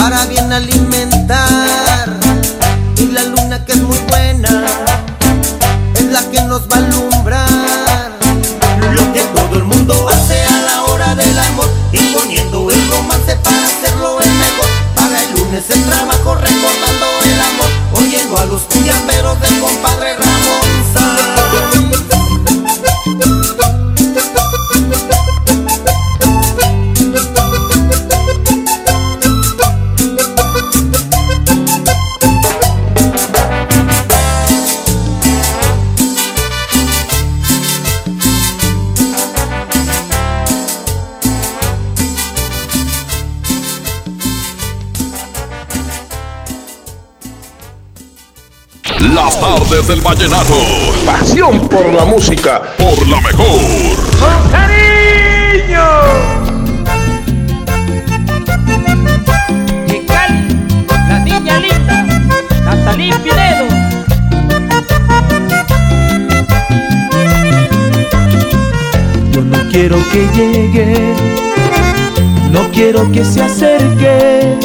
para bien alimentar. Y la luna que es muy buena es la que nos va a alumbrar. Lo que todo el mundo hace a la hora del amor imponiendo el romance para hacerlo el mejor. Para el lunes el trabajo Tardes del vallenato. Pasión por la música. Por la mejor. ¡Con cariño! De Cali, la niña linda, Natalí Pinedo. Yo no quiero que llegue, no quiero que se acerque.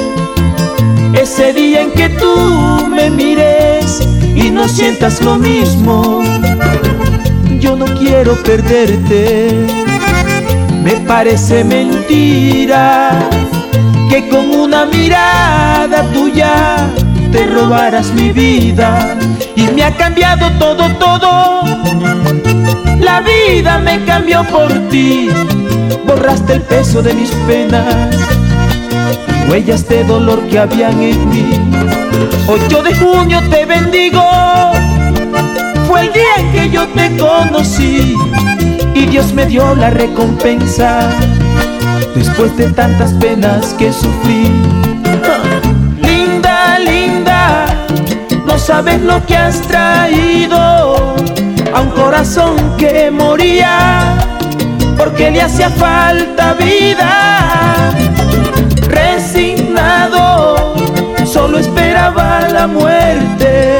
Ese día en que tú me mires no sientas lo mismo, yo no quiero perderte. Me parece mentira que con una mirada tuya te robaras mi vida y me ha cambiado todo, todo. La vida me cambió por ti, borraste el peso de mis penas huellas de dolor que habían en mí. 8 de junio te bendigo, fue el día en que yo te conocí y Dios me dio la recompensa después de tantas penas que sufrí. Linda, linda, no sabes lo que has traído a un corazón que moría porque le hacía falta vida. Solo esperaba la muerte.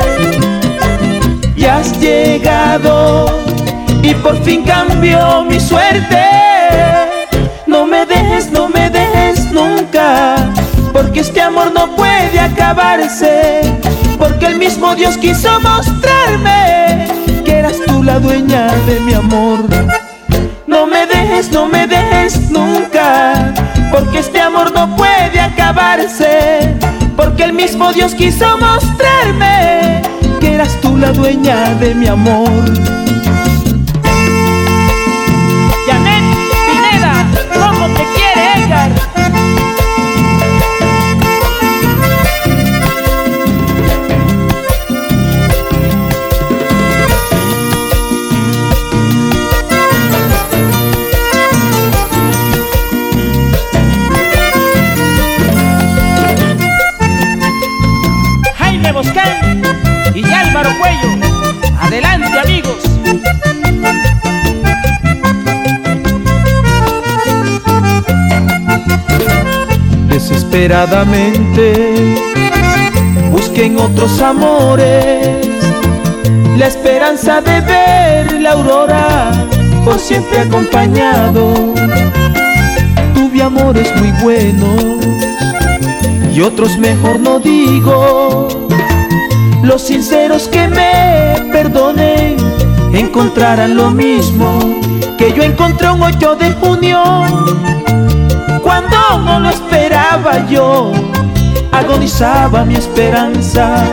Y has llegado y por fin cambió mi suerte. No me dejes, no me dejes nunca, porque este amor no puede acabarse, porque el mismo Dios quiso mostrarme que eras tú la dueña de mi amor. No me dejes, no me dejes nunca, porque este amor no puede acabarse, porque el mismo Dios quiso mostrarme que eras tú la dueña de mi amor. Desesperadamente busquen otros amores. La esperanza de ver la aurora por siempre acompañado. Tuve amores muy buenos y otros mejor no digo los sinceros que me perdonen encontrarán lo mismo que yo encontré un 8 de junio cuando no lo esperaba yo, agonizaba mi esperanza.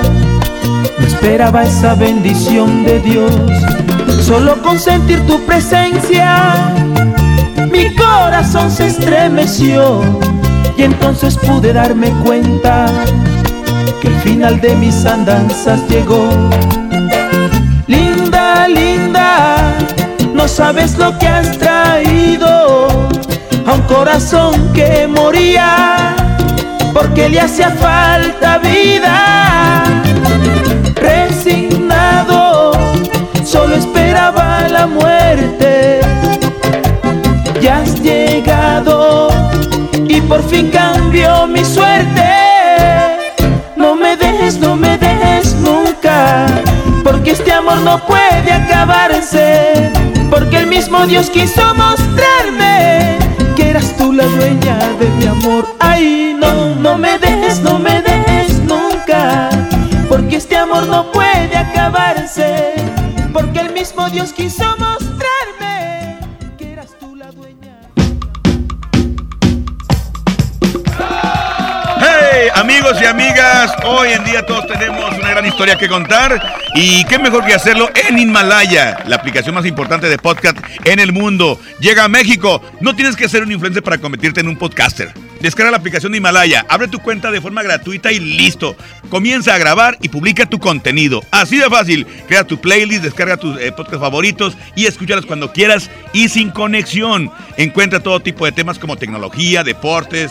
No esperaba esa bendición de Dios, solo con sentir tu presencia. Mi corazón se estremeció y entonces pude darme cuenta que el final de mis andanzas llegó. Linda, linda, no sabes lo que has traído a un corazón que moría porque le hacía falta vida. Resignado, solo esperaba la muerte. Por fin cambió mi suerte. No me dejes, no me dejes nunca, porque este amor no puede acabarse, porque el mismo Dios quiso mostrarme eras tú la dueña de mi amor. Ay, no, no me dejes, no me dejes nunca, porque este amor no puede acabarse, porque el mismo Dios quiso mostrarme amigos y amigas, hoy en día todos tenemos una gran historia que contar y qué mejor que hacerlo en Himalaya, la aplicación más importante de podcast en el mundo. Llega a México. No tienes que ser un influencer para convertirte en un podcaster. Descarga la aplicación de Himalaya, abre tu cuenta de forma gratuita y listo. Comienza a grabar y publica tu contenido. Así de fácil. Crea tu playlist, descarga tus eh, podcasts favoritos y escúchalos cuando quieras y sin conexión. Encuentra todo tipo de temas como tecnología, deportes,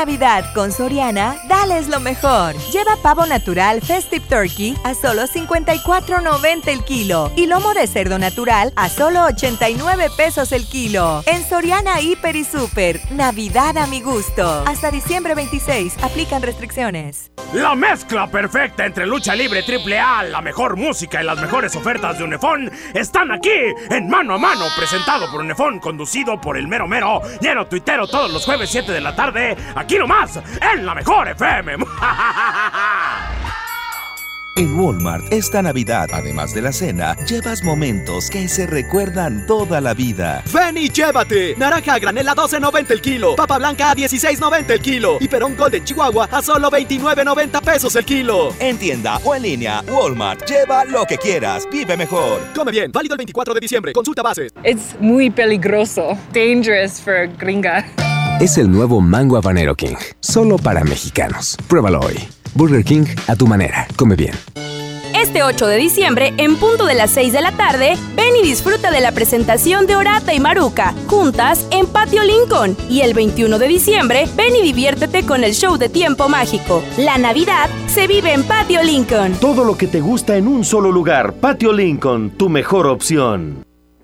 Navidad con Soriana, dales lo mejor. Lleva pavo natural Festive Turkey a solo 54.90 el kilo y lomo de cerdo natural a solo 89 pesos el kilo. En Soriana Hiper y Super, Navidad a mi gusto. Hasta diciembre 26, aplican restricciones. La mezcla perfecta entre lucha libre triple A, la mejor música y las mejores ofertas de Unefón están aquí en Mano a Mano, presentado por Unefón, conducido por el mero mero, lleno tuitero todos los jueves 7 de la tarde, nomás, en la mejor FM. En Walmart esta Navidad, además de la cena, llevas momentos que se recuerdan toda la vida. Ven y llévate. Naranja a granel a 12.90 el kilo. Papa blanca a 16.90 el kilo. Y perón Golden Chihuahua a solo 29.90 pesos el kilo. En tienda o en línea, Walmart. Lleva lo que quieras. Vive mejor. Come bien. Válido el 24 de diciembre. Consulta bases. Es muy peligroso. Dangerous for gringa. Es el nuevo Mango Habanero King. Solo para mexicanos. Pruébalo hoy. Burger King a tu manera. Come bien. Este 8 de diciembre, en punto de las 6 de la tarde, ven y disfruta de la presentación de Orata y Maruca, juntas en Patio Lincoln. Y el 21 de diciembre, ven y diviértete con el show de tiempo mágico. La Navidad se vive en Patio Lincoln. Todo lo que te gusta en un solo lugar. Patio Lincoln, tu mejor opción.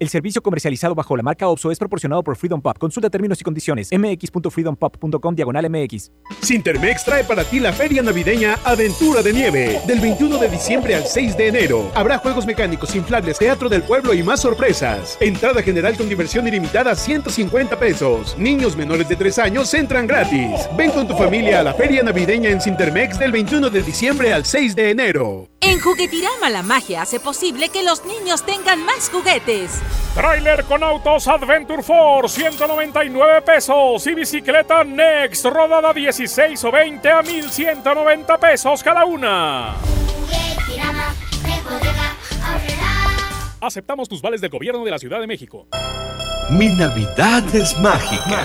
El servicio comercializado bajo la marca OPSO es proporcionado por Freedom Pop. Consulta términos y condiciones. mx.freedompop.com diagonal mx. Sintermex trae para ti la feria navideña Aventura de Nieve. Del 21 de diciembre al 6 de enero. Habrá juegos mecánicos, inflables, teatro del pueblo y más sorpresas. Entrada general con diversión ilimitada 150 pesos. Niños menores de 3 años entran gratis. Ven con tu familia a la feria navideña en Sintermex del 21 de diciembre al 6 de enero. En Juguetirama la magia hace posible que los niños tengan más juguetes. Trailer con autos Adventure Force, 199 pesos. Y bicicleta Next, rodada 16 o 20 a 1190 pesos cada una. Aceptamos tus vales del gobierno de la Ciudad de México. Mi Navidad es mágica.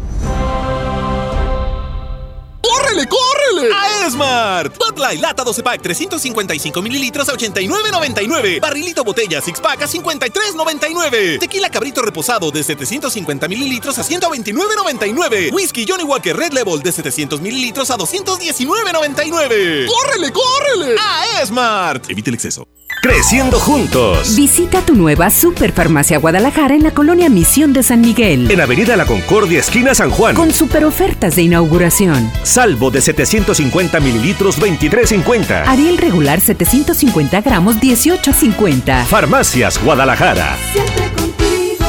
¡Córrele, córrele! A Esmart. Bud Light lata 12 pack 355 mililitros a 89.99. Barrilito botella six pack a 53.99. Tequila cabrito reposado de 750 mililitros a 129.99. Whisky Johnny Walker Red Level de 700 mililitros a 219.99. ¡Córrele, córrele! A Esmart. Evite el exceso. Creciendo juntos. Visita tu nueva Superfarmacia Guadalajara en la colonia Misión de San Miguel. En Avenida La Concordia, esquina San Juan. Con super ofertas de inauguración. Salvo de 750 mililitros, 23.50. Ariel regular 750 gramos, 18.50. Farmacias Guadalajara. Siempre contigo.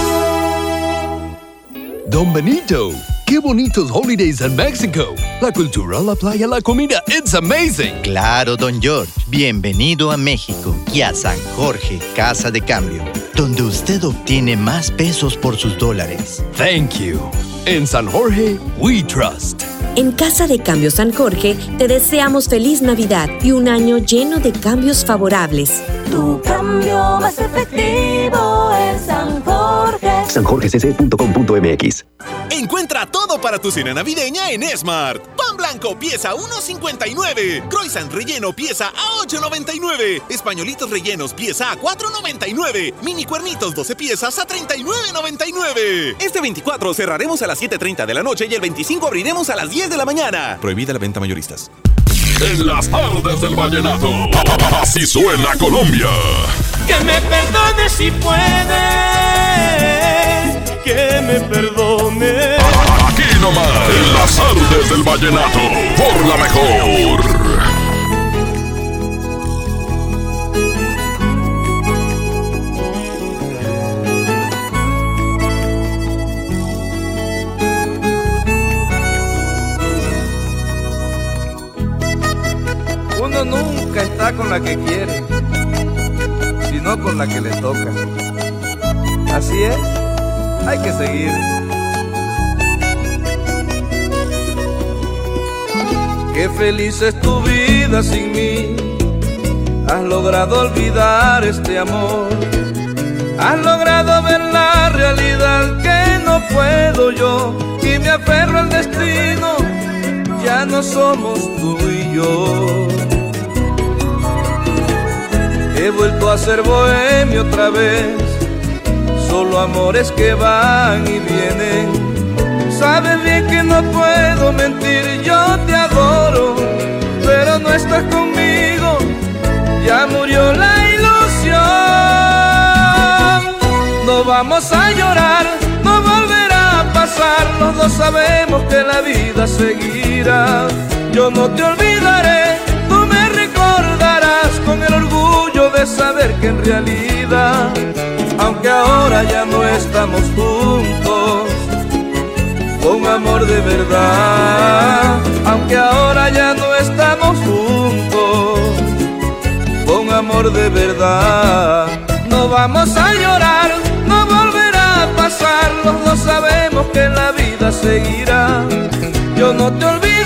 Don Benito. Qué bonitos holidays en México. La cultura, la playa, la comida, it's amazing. Claro, don George. Bienvenido a México y a San Jorge, Casa de Cambio, donde usted obtiene más pesos por sus dólares. Thank you. En San Jorge, we trust. En Casa de Cambio San Jorge te deseamos feliz Navidad y un año lleno de cambios favorables. Tu cambio más efectivo es San Jorge. sanjorgecc.com.mx Encuentra todo para tu cena navideña en Smart. Pan blanco pieza a 1.59. Croissant relleno pieza a 8.99. Españolitos rellenos pieza a 4.99. Mini cuernitos 12 piezas a 39.99. Este 24 cerraremos a las 7.30 de la noche y el 25 abriremos a las 10 de la mañana. Prohibida la venta mayoristas. En las tardes del vallenato. Así suena Colombia. Que me perdone si puede. Que me perdone. Aquí nomás. En las tardes del vallenato. Por la mejor. Con la que quiere, sino con la que le toca. Así es, hay que seguir. Qué feliz es tu vida sin mí. Has logrado olvidar este amor. Has logrado ver la realidad que no puedo yo. Y me aferro al destino. Ya no somos tú y yo. He vuelto a ser bohemio otra vez. Solo amores que van y vienen. Sabes bien que no puedo mentir, yo te adoro, pero no estás conmigo, ya murió la ilusión. No vamos a llorar, no volverá a pasar, los dos sabemos que la vida seguirá. Yo no te olvidaré, saber que en realidad, aunque ahora ya no estamos juntos, con amor de verdad, aunque ahora ya no estamos juntos, con amor de verdad. No vamos a llorar, no volverá a pasar, los dos sabemos que la vida seguirá. Yo no te olvidaré,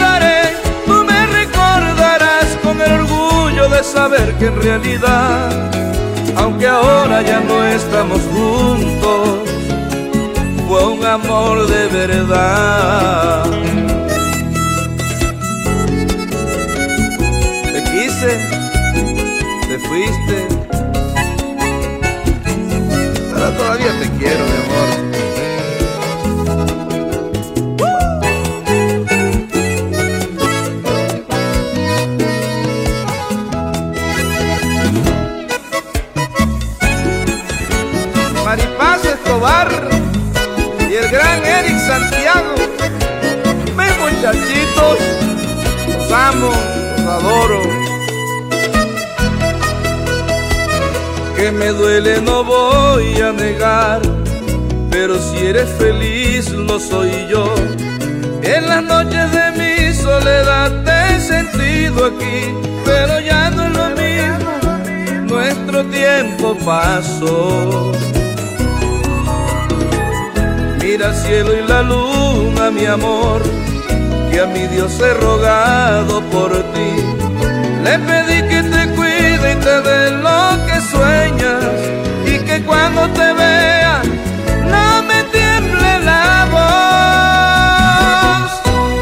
de saber que en realidad, aunque ahora ya no estamos juntos, fue un amor de verdad. Te quise, te fuiste, pero todavía te quiero, mi amor. Y el gran Eric Santiago. Ven muchachitos, los amo, los adoro. Que me duele no voy a negar, pero si eres feliz lo soy yo. En las noches de mi soledad te he sentido aquí, pero ya no es lo mismo, nuestro tiempo pasó. Mira el cielo y la luna, mi amor, que a mi Dios he rogado por ti. Le pedí que te cuide y te dé lo que sueñas y que cuando te vea no me tiemble la voz.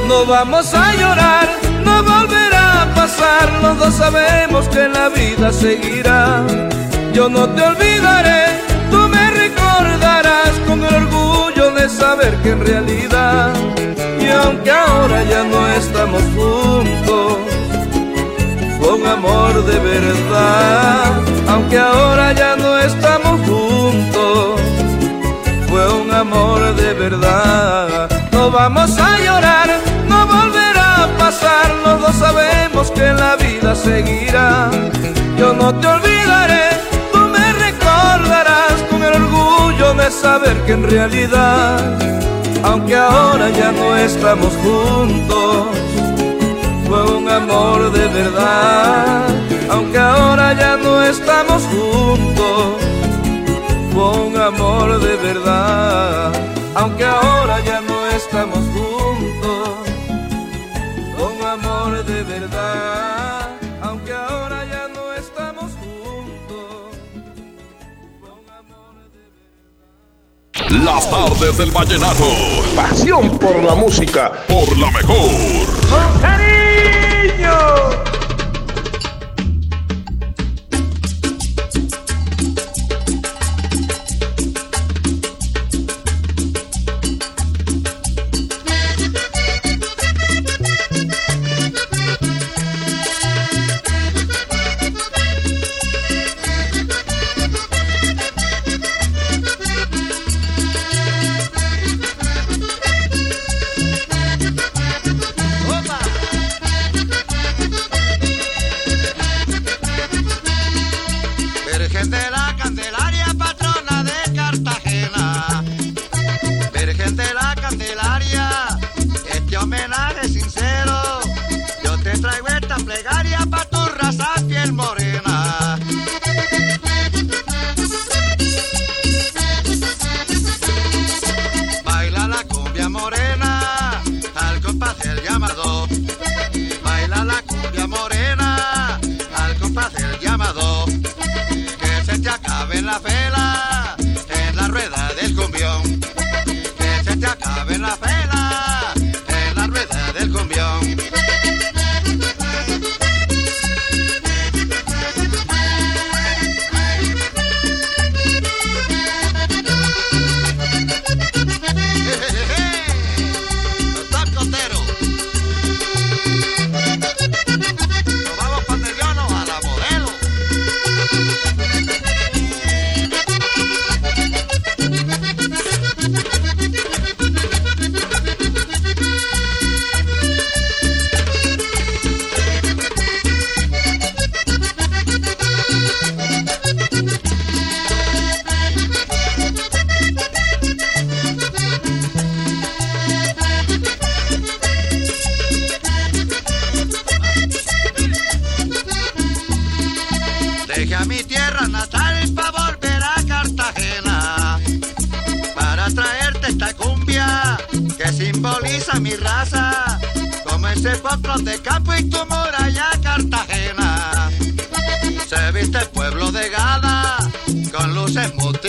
No vamos a llorar, no volverá a pasar, los dos sabemos que la vida seguirá. Yo no te olvidaré, saber que en realidad, y aunque ahora ya no estamos juntos, fue un amor de verdad, aunque ahora ya no estamos juntos, fue un amor de verdad. No vamos a llorar, no volverá a pasar, los dos sabemos que la vida seguirá. Yo no te olvidaré, saber que en realidad, aunque ahora ya no estamos juntos, fue un amor de verdad, aunque ahora ya no estamos juntos, fue un amor de verdad, aunque ahora ya no estamos juntos, Las tardes del vallenato. Pasión por la música. Por la mejor. ¡Con cariño!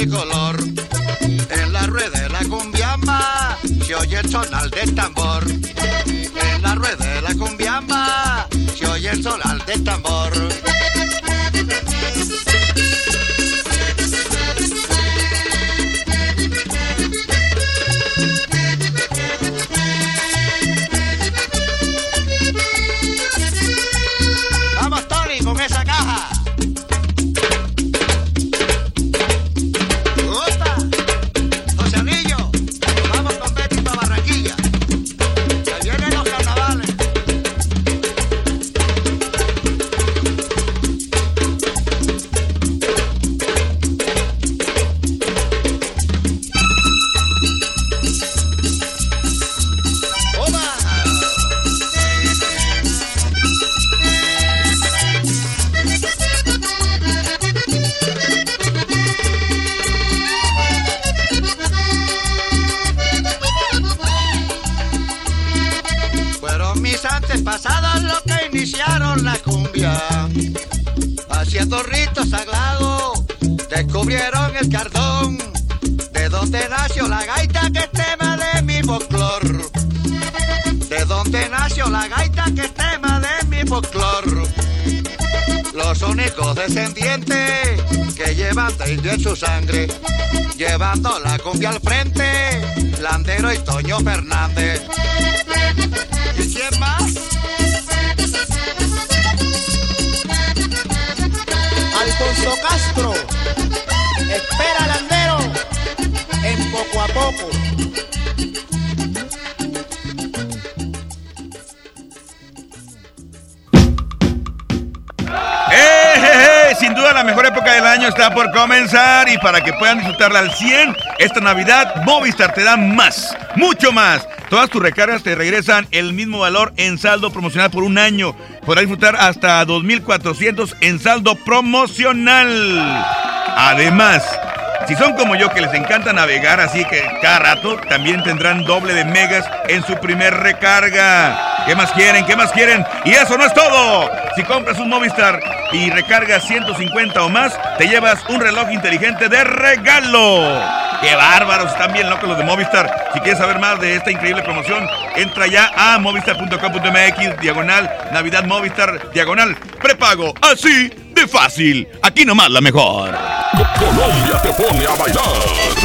En la rueda de la cumbiamba se oye el sonar del tambor. En la rueda de la cumbiamba se oye el sonar del tambor. Landero y Toño Fernández. La mejor época del año está por comenzar y para que puedan disfrutarla al 100, esta Navidad Movistar te da más, mucho más. Todas tus recargas te regresan el mismo valor en saldo promocional por un año. Podrás disfrutar hasta 2.400 en saldo promocional. Además, si son como yo que les encanta navegar así que cada rato, también tendrán doble de megas en su primer recarga. ¿Qué más quieren? ¿Qué más quieren? Y eso no es todo. Si compras un Movistar y recargas 150 o más, te llevas un reloj inteligente de regalo. ¡Qué bárbaros! Están bien locos los de Movistar. Si quieres saber más de esta increíble promoción, entra ya a movistar.com.mx, diagonal, Navidad Movistar, diagonal, prepago. Así de fácil. Aquí nomás la mejor. Colombia te pone a bailar.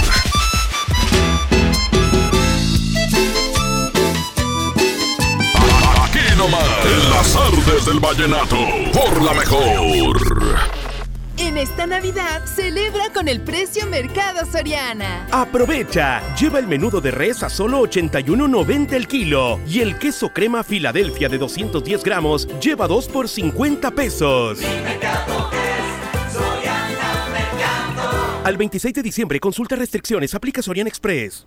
En las artes del vallenato, por la mejor. En esta Navidad, celebra con el precio Mercado Soriana. Aprovecha, lleva el menudo de res a solo 81.90 el kilo y el queso crema Filadelfia de 210 gramos lleva 2 por 50 pesos. Al 26 de diciembre, consulta restricciones, aplica Soriana Express.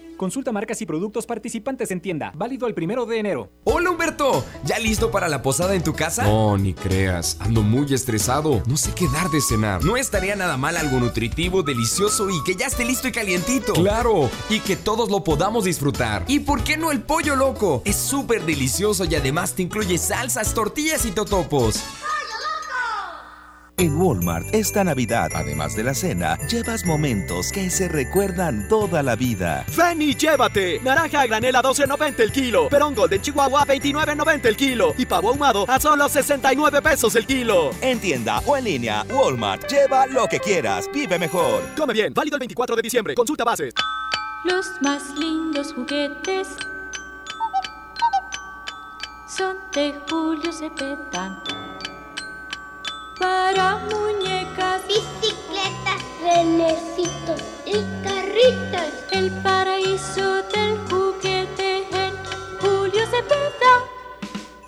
Consulta marcas y productos participantes en tienda. Válido el primero de enero. Hola Humberto, ¿ya listo para la posada en tu casa? No, ni creas. Ando muy estresado. No sé qué dar de cenar. No estaría nada mal algo nutritivo, delicioso y que ya esté listo y calientito. Claro, y que todos lo podamos disfrutar. ¿Y por qué no el pollo loco? Es súper delicioso y además te incluye salsas, tortillas y totopos. En Walmart, esta Navidad, además de la cena, llevas momentos que se recuerdan toda la vida. Ven y llévate. Naranja a granel a 12.90 el kilo. Perón Golden Chihuahua a 29.90 el kilo. Y pavo ahumado a solo 69 pesos el kilo. En tienda o en línea, Walmart, lleva lo que quieras. Vive mejor. Come bien. Válido el 24 de diciembre. Consulta bases. Los más lindos juguetes son de Julio Cepeda. Para muñecas, bicicletas, renecitos y carritos. El paraíso del juguete en Julio Cepeda.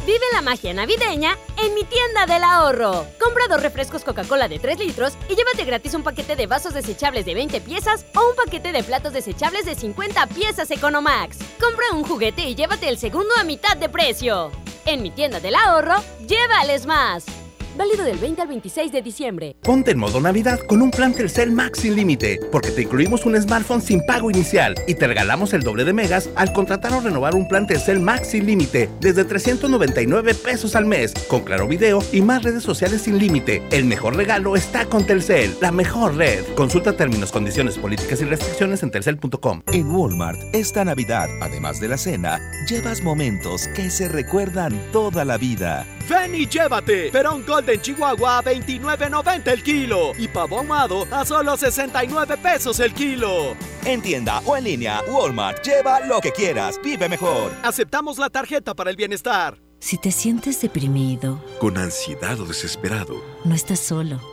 Vive la magia navideña en mi tienda del ahorro. Compra dos refrescos Coca-Cola de 3 litros y llévate gratis un paquete de vasos desechables de 20 piezas o un paquete de platos desechables de 50 piezas Economax. Compra un juguete y llévate el segundo a mitad de precio. En mi tienda del ahorro, llévales más. Válido del 20 al 26 de diciembre. Ponte en modo Navidad con un plan Telcel Max sin límite, porque te incluimos un smartphone sin pago inicial y te regalamos el doble de megas al contratar o renovar un plan Telcel Max sin límite desde 399 pesos al mes, con claro video y más redes sociales sin límite. El mejor regalo está con Telcel, la mejor red. Consulta términos, condiciones, políticas y restricciones en telcel.com. En Walmart, esta Navidad, además de la cena, llevas momentos que se recuerdan toda la vida. Ven y llévate. Golden Chihuahua a 29.90 el kilo. Y pavo ahumado a solo 69 pesos el kilo. En tienda o en línea, Walmart, lleva lo que quieras. Vive mejor. Aceptamos la tarjeta para el bienestar. Si te sientes deprimido, Con ansiedad o desesperado, no estás solo.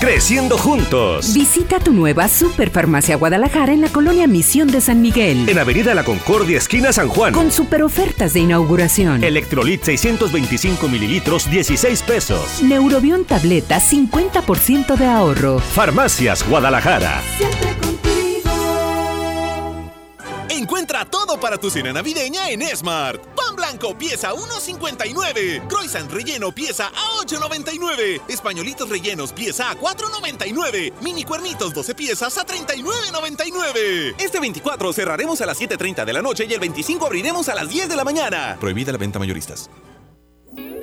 Creciendo juntos. Visita tu nueva Superfarmacia Guadalajara en la colonia Misión de San Miguel. En Avenida La Concordia, esquina San Juan. Con super ofertas de inauguración. Electrolit 625 mililitros, 16 pesos. Neurobión tableta, 50% de ahorro. Farmacias Guadalajara. Encuentra todo para tu cena navideña en Smart. Pan blanco pieza 1.59. Croissant relleno pieza a 8.99. Españolitos rellenos pieza a 4.99. Mini cuernitos 12 piezas a 39.99. Este 24 cerraremos a las 7.30 de la noche y el 25 abriremos a las 10 de la mañana. Prohibida la venta mayoristas.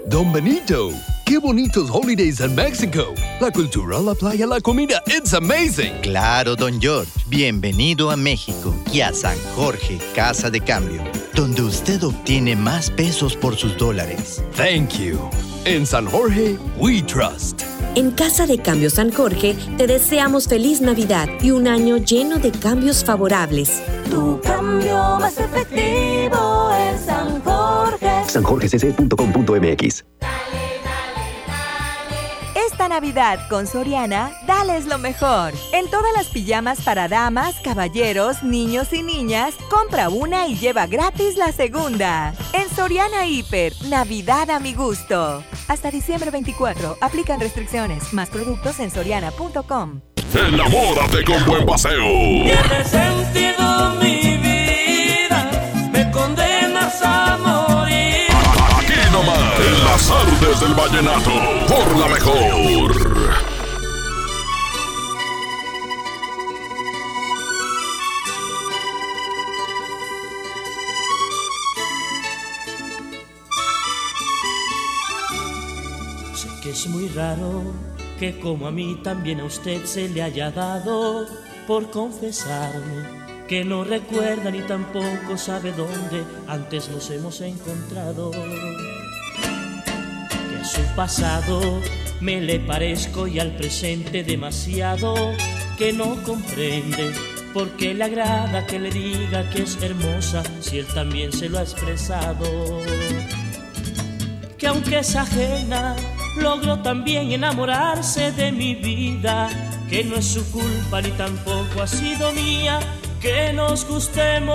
Don Benito, qué bonitos holidays en México. La cultura, la playa, la comida, it's amazing. Claro, don George. Bienvenido a México y a San Jorge, Casa de Cambio, donde usted obtiene más pesos por sus dólares. Thank you. En San Jorge, we trust. En Casa de Cambio San Jorge te deseamos feliz Navidad y un año lleno de cambios favorables. Tu cambio más efectivo en San Jorge. sanjorgecc.com.mx Esta Navidad con Soriana, dales lo mejor. En todas las pijamas para damas, caballeros, niños y niñas, compra una y lleva gratis la segunda. En Soriana Hiper, Navidad a mi gusto. Hasta diciembre 24, aplican restricciones. Más productos en soriana.com. Enamórate con buen paseo. Tiene sentido mi artes del vallenato, por la mejor. Sé que es muy raro que como a mí también a usted se le haya dado por confesarme que no recuerda ni tampoco sabe dónde antes nos hemos encontrado. Su pasado me le parezco y al presente demasiado que no comprende por qué le agrada que le diga que es hermosa si él también se lo ha expresado. Que aunque es ajena, logró también enamorarse de mi vida, que no es su culpa ni tampoco ha sido mía, que nos gustemos,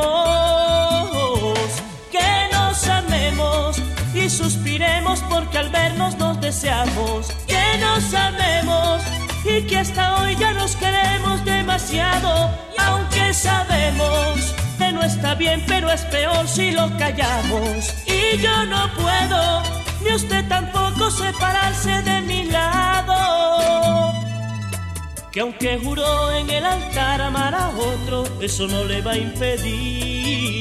que nos amemos y suspiremos porque al vernos nos deseamos, que nos amemos y que hasta hoy ya nos queremos demasiado, aunque sabemos que no está bien, pero es peor si lo callamos, y yo no puedo ni usted tampoco separarse de mi lado. Que aunque juró en el altar amar a otro, eso no le va a impedir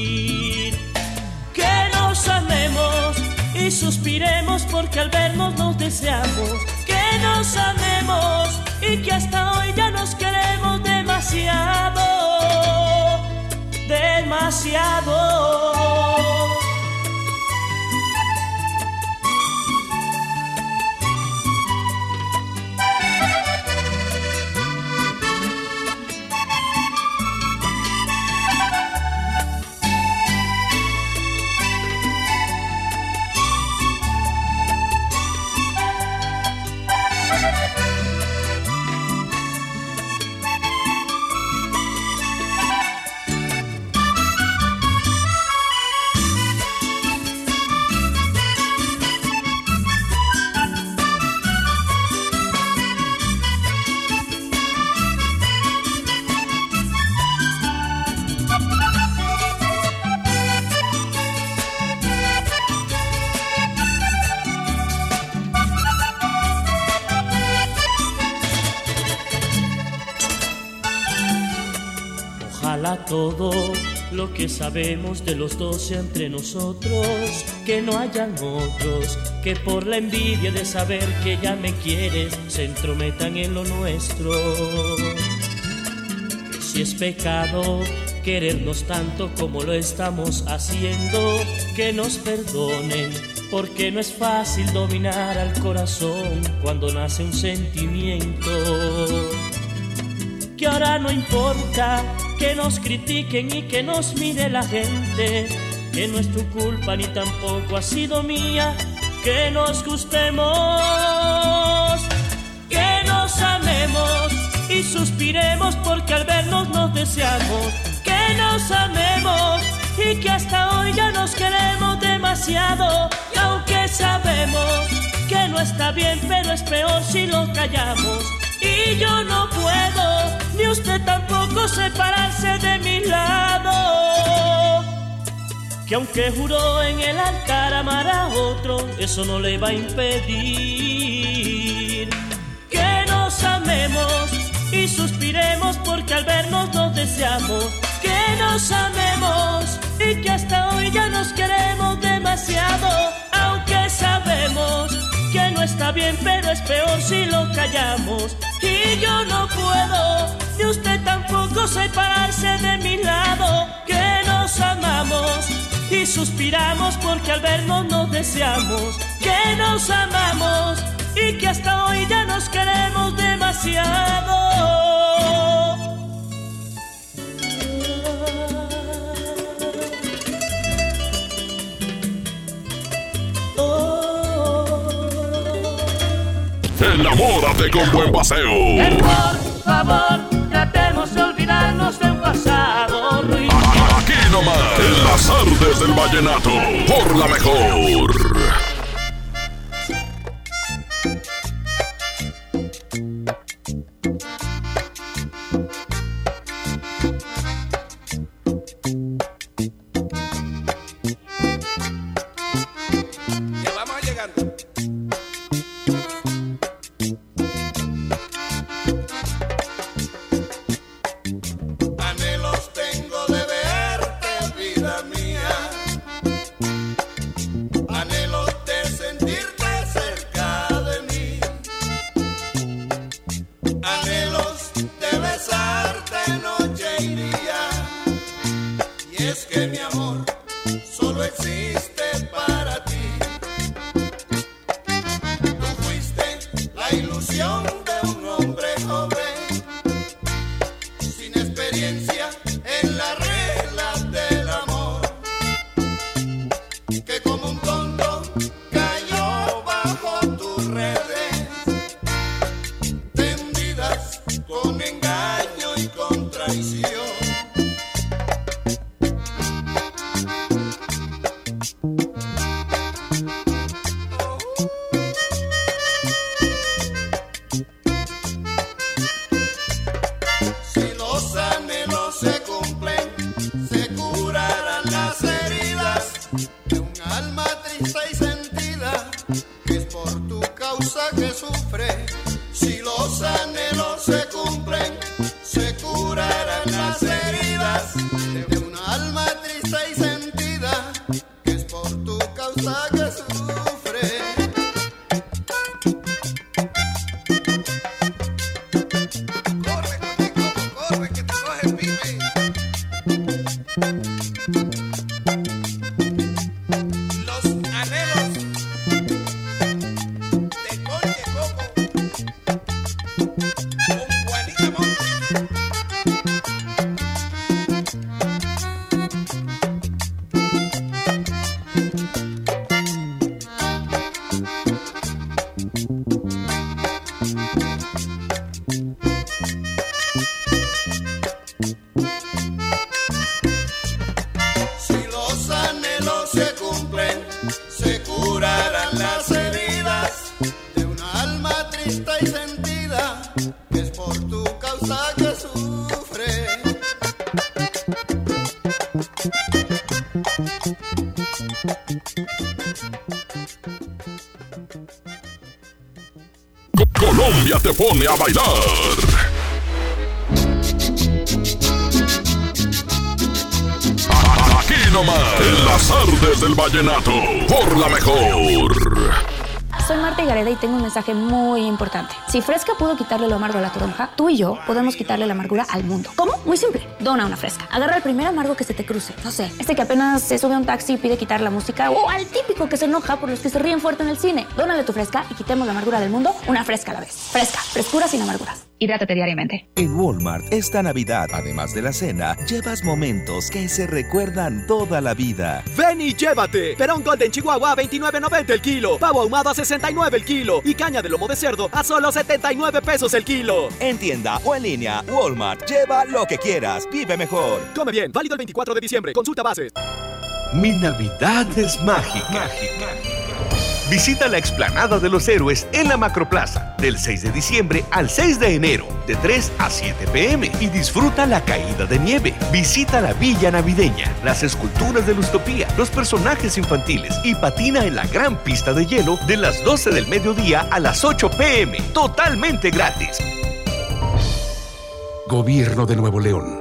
que nos amemos y suspiremos porque al vernos nos deseamos. Que nos amemos y que hasta hoy ya nos queremos demasiado, demasiado. Que sabemos de los dos sea entre nosotros, que no hayan otros que por la envidia de saber que ya me quieres se entrometan en lo nuestro. Que si es pecado querernos tanto como lo estamos haciendo, que nos perdonen, porque no es fácil dominar al corazón cuando nace un sentimiento que ahora no importa que nos critiquen y que nos mire la gente, que no es tu culpa ni tampoco ha sido mía, que nos gustemos, que nos amemos y suspiremos porque al vernos nos deseamos, que nos amemos y que hasta hoy ya nos queremos demasiado. Y aunque sabemos que no está bien pero es peor si lo callamos. Y yo no puedo, separarse de mi lado. que aunque juró en el altar amar a otro, eso no le va a impedir que nos amemos y suspiremos porque al vernos nos deseamos. Que nos amemos y que hasta hoy ya nos queremos demasiado, aunque sabemos que no está bien, pero es peor si lo callamos. Y yo no puedo, ni usted tampoco separarse de mi lado, que nos amamos y suspiramos porque al vernos nos deseamos, que nos amamos y que hasta hoy ya nos queremos demasiado. Enamórate con buen paseo. Por favor, Aquí nomás, en las artes del vallenato, por la mejor. Bailar. Aquí nomás, en las artes del vallenato, por la mejor. Soy Marta Gareda y tengo un mensaje muy importante. Si Fresca pudo quitarle lo amargo a la toronja, tú y yo podemos quitarle la amargura al mundo. ¿Cómo? Muy simple. Dona una Fresca. Agarra el primer amargo que se te cruce. No sé, este que apenas se sube a un taxi y pide quitar la música o al típico que se enoja por los que se ríen fuerte en el cine. Dónale tu Fresca y quitemos la amargura del mundo una Fresca a la vez. Fresca, frescura sin amarguras. Hidrátate diariamente. En Walmart, esta Navidad, además de la cena, llevas momentos que se recuerdan toda la vida. Ven y llévate. Perón Golden Chihuahua a 29.90 el kilo. Pavo ahumado a 69 el kilo. Y caña de lomo de cerdo a solo 79 pesos el kilo. En tienda o en línea, Walmart, lleva lo que quieras, vive mejor. Come bien, válido el 24 de diciembre. Consulta bases. Mi Navidad es mágica. Visita la explanada de los héroes en la Macroplaza del 6 de diciembre al 6 de enero, de 3 a 7 pm y disfruta la caída de nieve. Visita la Villa Navideña, las esculturas de Lustopía, los personajes infantiles y patina en la gran pista de hielo de las 12 del mediodía a las 8 pm, totalmente gratis. Gobierno de Nuevo León.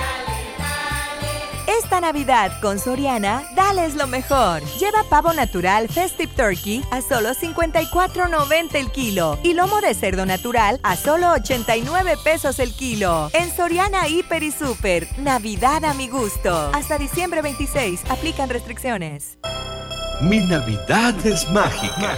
Esta Navidad con Soriana, dales lo mejor. Lleva pavo natural Festive Turkey a solo 54.90 el kilo y lomo de cerdo natural a solo 89 pesos el kilo. En Soriana Hiper y Super, Navidad a mi gusto. Hasta diciembre 26, aplican restricciones. Mi Navidad es mágica.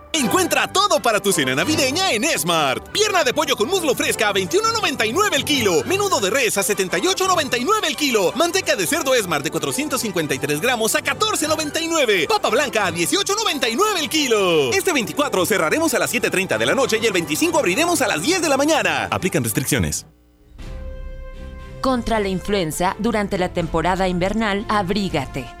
Encuentra todo para tu cena navideña en Smart. Pierna de pollo con muslo fresca a 21.99 el kilo. Menudo de res a 78.99 el kilo. Manteca de cerdo Smart de 453 gramos a 14.99. Papa blanca a 18.99 el kilo. Este 24 cerraremos a las 7.30 de la noche y el 25 abriremos a las 10 de la mañana. Aplican restricciones. Contra la influenza, durante la temporada invernal, abrígate.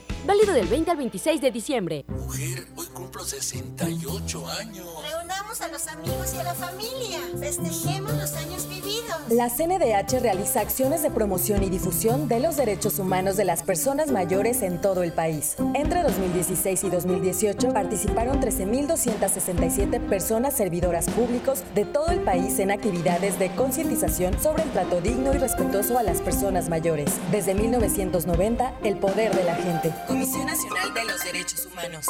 Válido del 20 al 26 de diciembre. Mujer, hoy cumplo 68 años. Reunamos a los amigos y a la familia. Festejemos los años vividos. La CNDH realiza acciones de promoción y difusión de los derechos humanos de las personas mayores en todo el país. Entre 2016 y 2018 participaron 13.267 personas servidoras públicos de todo el país en actividades de concientización sobre el trato digno y respetuoso a las personas mayores. Desde 1990, el poder de la gente. Comisión Nacional de los Derechos Humanos.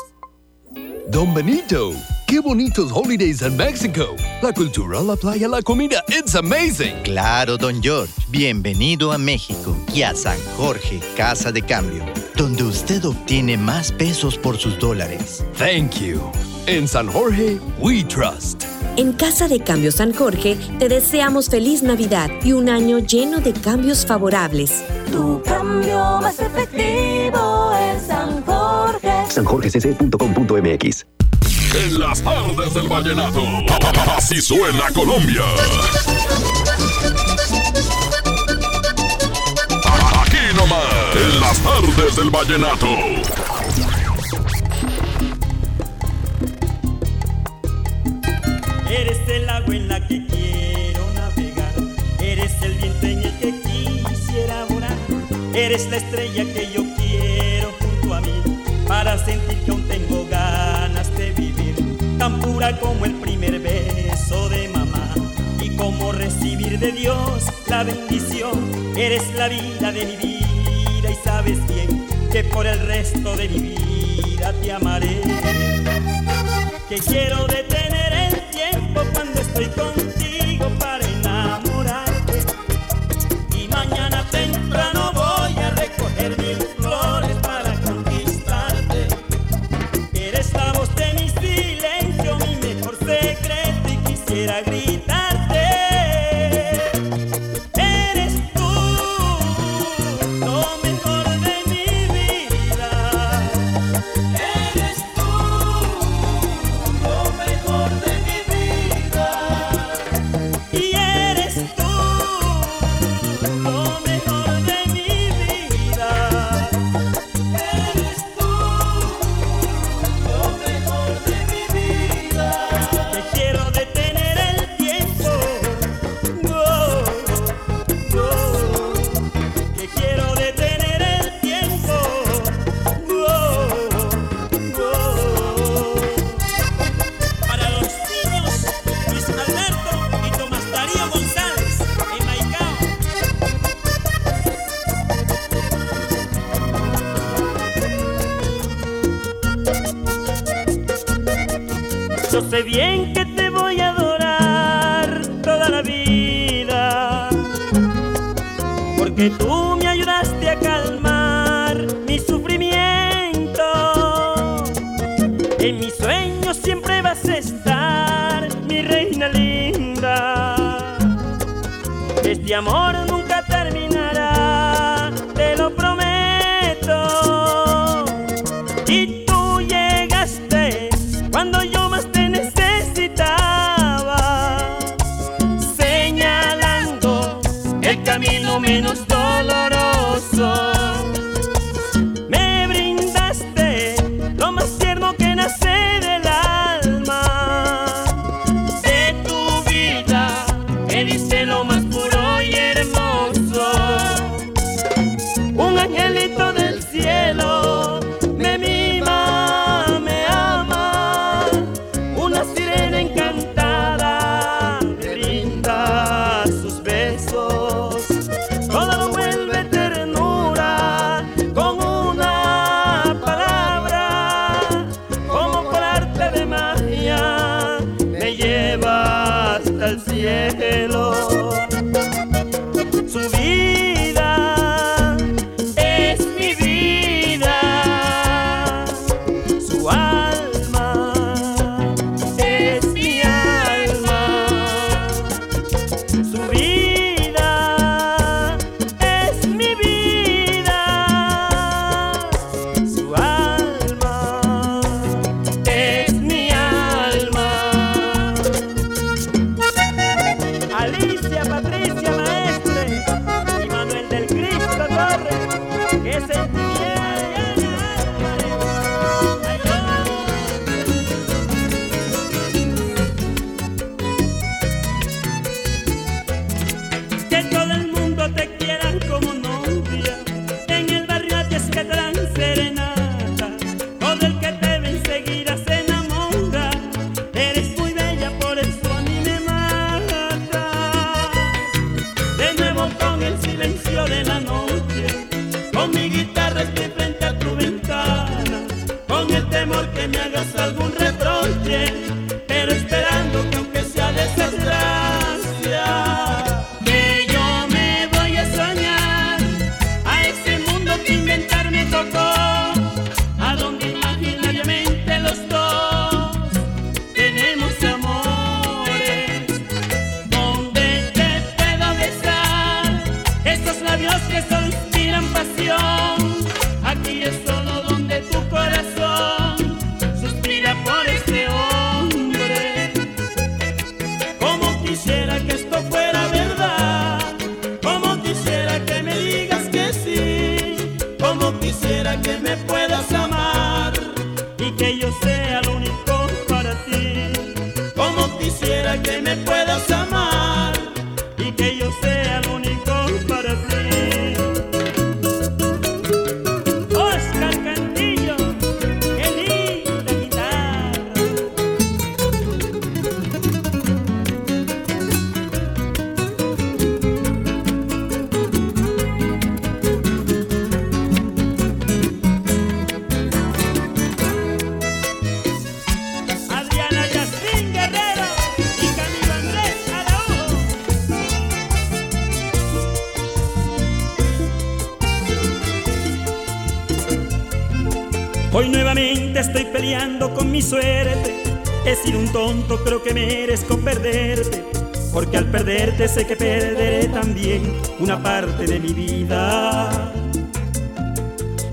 Don Benito, qué bonitos holidays en México. La cultura, la playa, la comida, it's amazing. Claro, don George. Bienvenido a México y a San Jorge, Casa de Cambio, donde usted obtiene más pesos por sus dólares. Thank you. En San Jorge, we trust. En Casa de Cambio San Jorge te deseamos feliz Navidad y un año lleno de cambios favorables. Tu cambio más efectivo es San Jorge. sanjorgecc.com.mx En las tardes del vallenato. Así suena Colombia. Aquí nomás. En las tardes del vallenato. En la que quiero navegar. Eres el viento en el que quisiera volar. Eres la estrella que yo quiero junto a mí. Para sentir que aún tengo ganas de vivir. Tan pura como el primer beso de mamá. Y como recibir de Dios la bendición. Eres la vida de mi vida y sabes bien que por el resto de mi vida te amaré. Que quiero detener cuando con mi suerte. He sido un tonto, creo que merezco perderte. Porque al perderte sé que perderé también una parte de mi vida.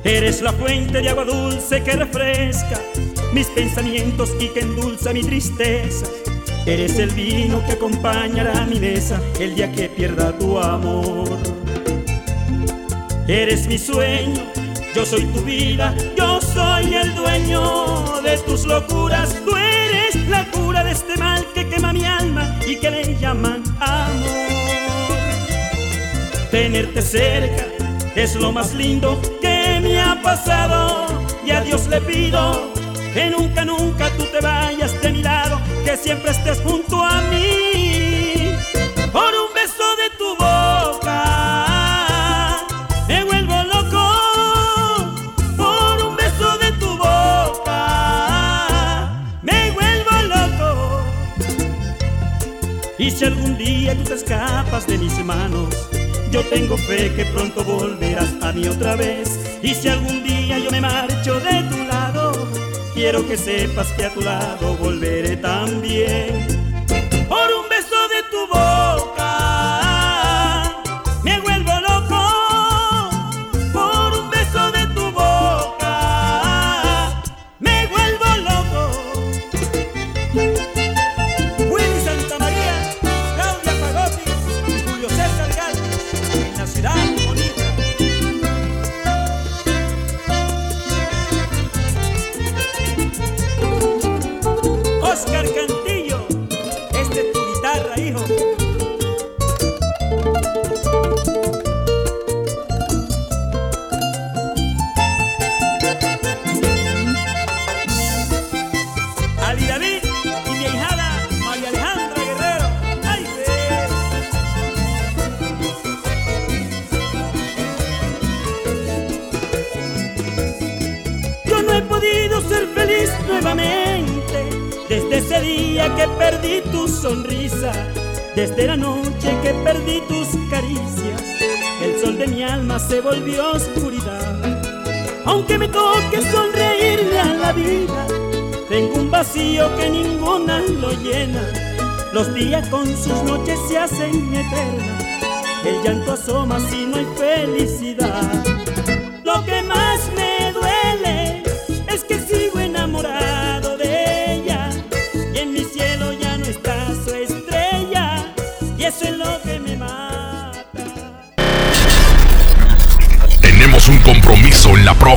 Eres la fuente de agua dulce que refresca mis pensamientos y que endulza mi tristeza. Eres el vino que acompañará mi mesa el día que pierda tu amor. Eres mi sueño, yo soy tu vida, yo soy el dueño de tus locuras. Tú eres la cura de este mal que quema mi alma y que le llaman amor. Tenerte cerca es lo más lindo que me ha pasado. Y a Dios le pido que nunca, nunca tú te vayas de mi lado, que siempre estés junto a mí. si algún día tú te escapas de mis manos, yo tengo fe que pronto volverás a mí otra vez. Y si algún día yo me marcho de tu lado, quiero que sepas que a tu lado volveré también. Volvió oscuridad. Aunque me toque sonreírle a la vida, tengo un vacío que ninguna lo llena. Los días con sus noches se hacen eternas. El llanto asoma si no hay felicidad.